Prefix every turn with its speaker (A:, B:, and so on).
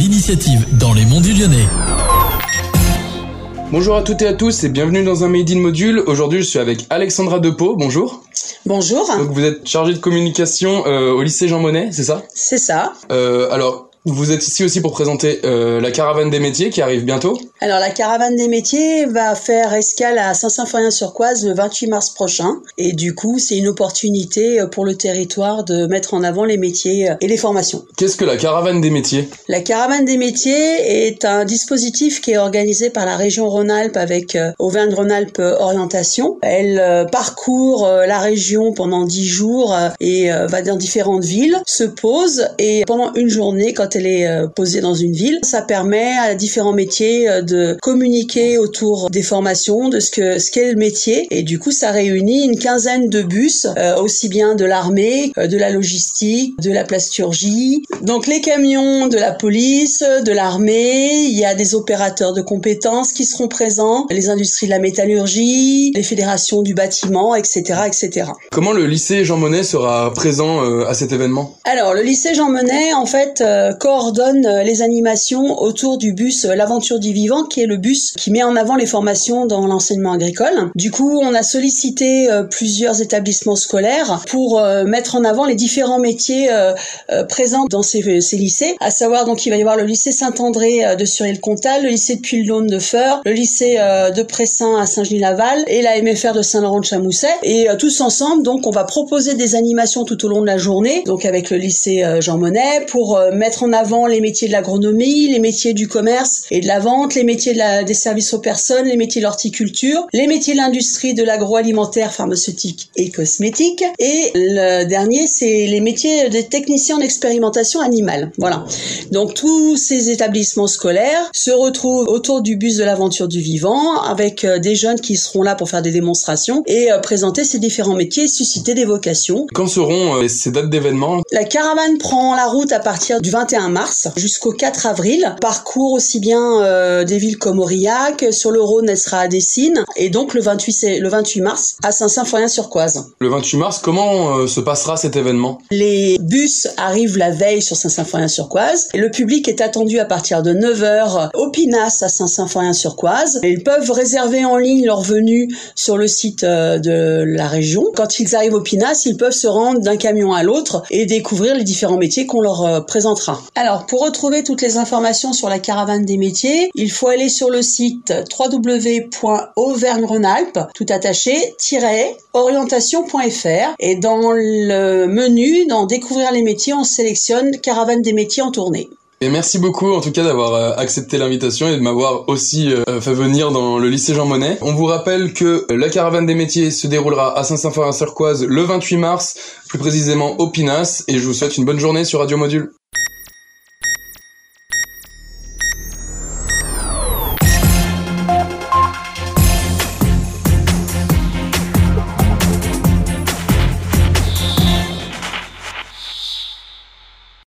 A: initiatives dans les monts du Lyonnais.
B: Bonjour à toutes et à tous et bienvenue dans un Made in Module. Aujourd'hui, je suis avec Alexandra Depeau. Bonjour.
C: Bonjour.
B: Donc vous êtes chargée de communication euh, au lycée Jean Monnet, c'est ça?
C: C'est ça.
B: Euh, alors, vous êtes ici aussi pour présenter euh, la caravane des métiers qui arrive bientôt.
C: Alors la caravane des métiers va faire escale à Saint-Symphorien-sur-Coise le 28 mars prochain et du coup c'est une opportunité euh, pour le territoire de mettre en avant les métiers euh, et les formations.
B: Qu'est-ce que la caravane des métiers?
C: La caravane des métiers est un dispositif qui est organisé par la région Rhône-Alpes avec Auvergne-Rhône-Alpes Orientation. Elle parcourt la région pendant dix jours et va dans différentes villes, se pose et pendant une journée quand elle est euh, posée dans une ville. Ça permet à différents métiers euh, de communiquer autour des formations, de ce que ce qu'est le métier. Et du coup, ça réunit une quinzaine de bus, euh, aussi bien de l'armée, de la logistique, de la plasturgie. Donc les camions de la police, de l'armée, il y a des opérateurs de compétences qui seront présents, les industries de la métallurgie, les fédérations du bâtiment, etc., etc.
B: Comment le lycée Jean Monnet sera présent à cet événement?
C: Alors le lycée Jean Monnet, en fait, coordonne euh, les animations autour du bus euh, L'aventure du vivant, qui est le bus qui met en avant les formations dans l'enseignement agricole. Du coup, on a sollicité euh, plusieurs établissements scolaires pour mettre en avant les différents métiers présents dans ces, lycées, à savoir donc il va y avoir le lycée Saint-André de Suril-le-Comtal, le lycée de Puy-le-Dôme de Feur, le lycée de Pressin à Saint-Genis-Laval et la MFR de Saint-Laurent-de-Chamousset. Et tous ensemble, donc, on va proposer des animations tout au long de la journée, donc avec le lycée Jean Monnet, pour mettre en avant avant les métiers de l'agronomie, les métiers du commerce et de la vente, les métiers de la, des services aux personnes, les métiers de l'horticulture, les métiers de l'industrie de l'agroalimentaire, pharmaceutique et cosmétique. Et le dernier, c'est les métiers des techniciens en expérimentation animale. Voilà. Donc tous ces établissements scolaires se retrouvent autour du bus de l'aventure du vivant avec euh, des jeunes qui seront là pour faire des démonstrations et euh, présenter ces différents métiers et susciter des vocations.
B: Quand seront euh, ces dates d'événement
C: La caravane prend la route à partir du 21 mars jusqu'au 4 avril. Parcours aussi bien euh, des villes comme Aurillac, sur le Rhône, elle sera à Dessines, et donc le 28, le 28 mars à Saint-Symphorien-sur-Coise.
B: Le 28 mars, comment euh, se passera cet événement?
C: Les bus arrivent la veille sur Saint-Symphorien-sur-Coise, et le public est attendu à partir de 9h au Pinas à Saint-Symphorien-sur-Coise. Ils peuvent réserver en ligne leur venue sur le site euh, de la région. Quand ils arrivent au Pinas, ils peuvent se rendre d'un camion à l'autre et découvrir les différents métiers qu'on leur présentera. Alors, pour retrouver toutes les informations sur la caravane des métiers, il faut aller sur le site www.auvergne-rhône-alpes, tout attaché, orientation.fr et dans le menu, dans découvrir les métiers, on sélectionne caravane des métiers en tournée.
B: Et merci beaucoup en tout cas d'avoir euh, accepté l'invitation et de m'avoir aussi euh, fait venir dans le lycée Jean Monnet. On vous rappelle que la caravane des métiers se déroulera à Saint-Symphorien-sur-Coise le 28 mars, plus précisément au Pinas, et je vous souhaite une bonne journée sur Radio Module.